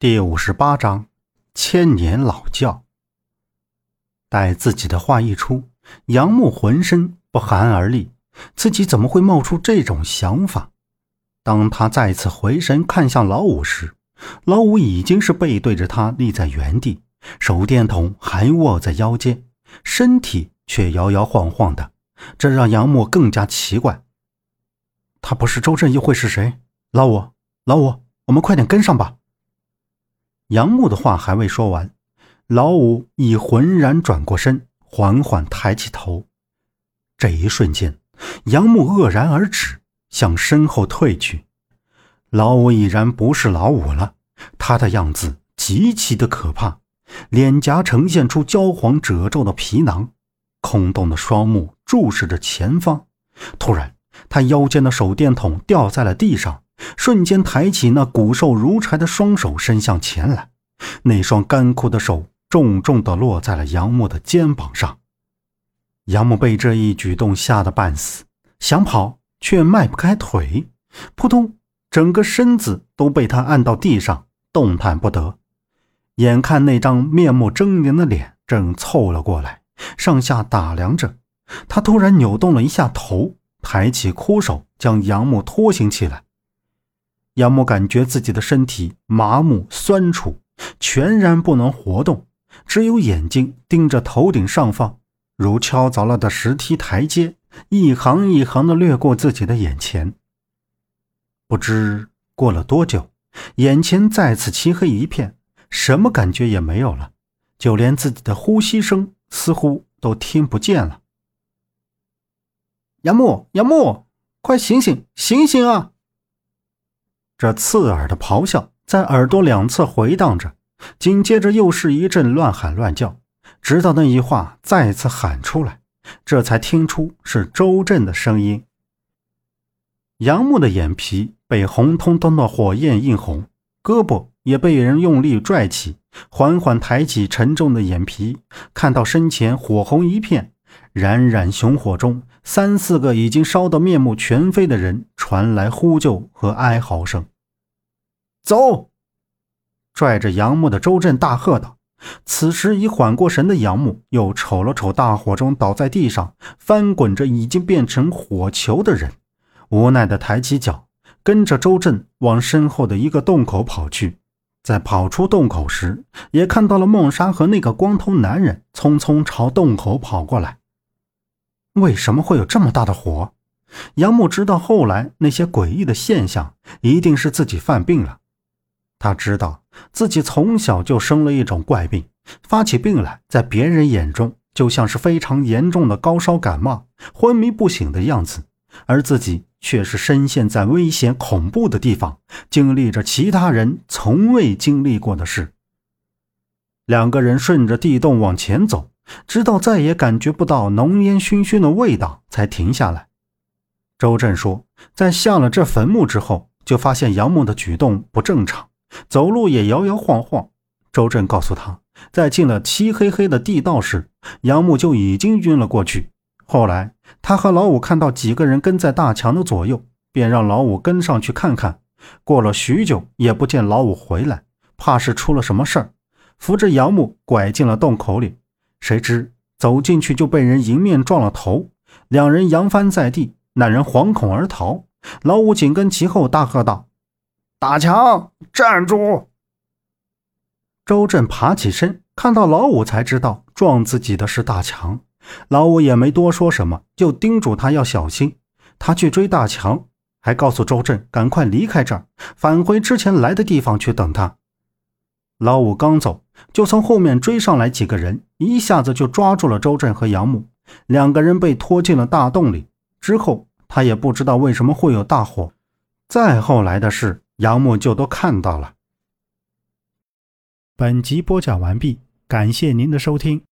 第五十八章，千年老窖。待自己的话一出，杨木浑身不寒而栗，自己怎么会冒出这种想法？当他再次回神看向老五时，老五已经是背对着他立在原地，手电筒还握在腰间，身体却摇摇晃晃的，这让杨木更加奇怪。他不是周震又会是谁？老五，老五，我们快点跟上吧。杨木的话还未说完，老五已浑然转过身，缓缓抬起头。这一瞬间，杨木愕然而止，向身后退去。老五已然不是老五了，他的样子极其的可怕，脸颊呈现出焦黄褶皱的皮囊，空洞的双目注视着前方。突然，他腰间的手电筒掉在了地上。瞬间抬起那骨瘦如柴的双手，伸向前来。那双干枯的手重重地落在了杨木的肩膀上。杨木被这一举动吓得半死，想跑却迈不开腿，扑通，整个身子都被他按到地上，动弹不得。眼看那张面目狰狞的脸正凑了过来，上下打量着他，突然扭动了一下头，抬起枯手将杨木拖行起来。杨木感觉自己的身体麻木酸楚，全然不能活动，只有眼睛盯着头顶上方，如敲凿了的石梯台阶，一行一行的掠过自己的眼前。不知过了多久，眼前再次漆黑一片，什么感觉也没有了，就连自己的呼吸声似乎都听不见了。杨木，杨木，快醒醒，醒醒啊！这刺耳的咆哮在耳朵两侧回荡着，紧接着又是一阵乱喊乱叫，直到那一话再次喊出来，这才听出是周震的声音。杨木的眼皮被红彤彤的火焰映红，胳膊也被人用力拽起，缓缓抬起沉重的眼皮，看到身前火红一片，冉冉熊火中。三四个已经烧得面目全非的人传来呼救和哀嚎声。走！拽着杨木的周震大喝道。此时已缓过神的杨木又瞅了瞅大火中倒在地上翻滚着已经变成火球的人，无奈的抬起脚，跟着周震往身后的一个洞口跑去。在跑出洞口时，也看到了梦莎和那个光头男人匆匆朝洞口跑过来。为什么会有这么大的火？杨木知道后来那些诡异的现象，一定是自己犯病了。他知道自己从小就生了一种怪病，发起病来，在别人眼中就像是非常严重的高烧感冒，昏迷不醒的样子，而自己却是深陷在危险恐怖的地方，经历着其他人从未经历过的事。两个人顺着地洞往前走。直到再也感觉不到浓烟熏熏的味道，才停下来。周震说，在下了这坟墓之后，就发现杨木的举动不正常，走路也摇摇晃晃。周震告诉他，在进了漆黑黑的地道时，杨木就已经晕了过去。后来，他和老五看到几个人跟在大强的左右，便让老五跟上去看看。过了许久，也不见老五回来，怕是出了什么事儿，扶着杨木拐进了洞口里。谁知走进去就被人迎面撞了头，两人扬翻在地，那人惶恐而逃。老五紧跟其后，大喝道：“大强，站住！”周震爬起身，看到老五，才知道撞自己的是大强。老五也没多说什么，就叮嘱他要小心。他去追大强，还告诉周震赶快离开这儿，返回之前来的地方去等他。老五刚走，就从后面追上来几个人，一下子就抓住了周震和杨木，两个人被拖进了大洞里。之后他也不知道为什么会有大火，再后来的事，杨木就都看到了。本集播讲完毕，感谢您的收听。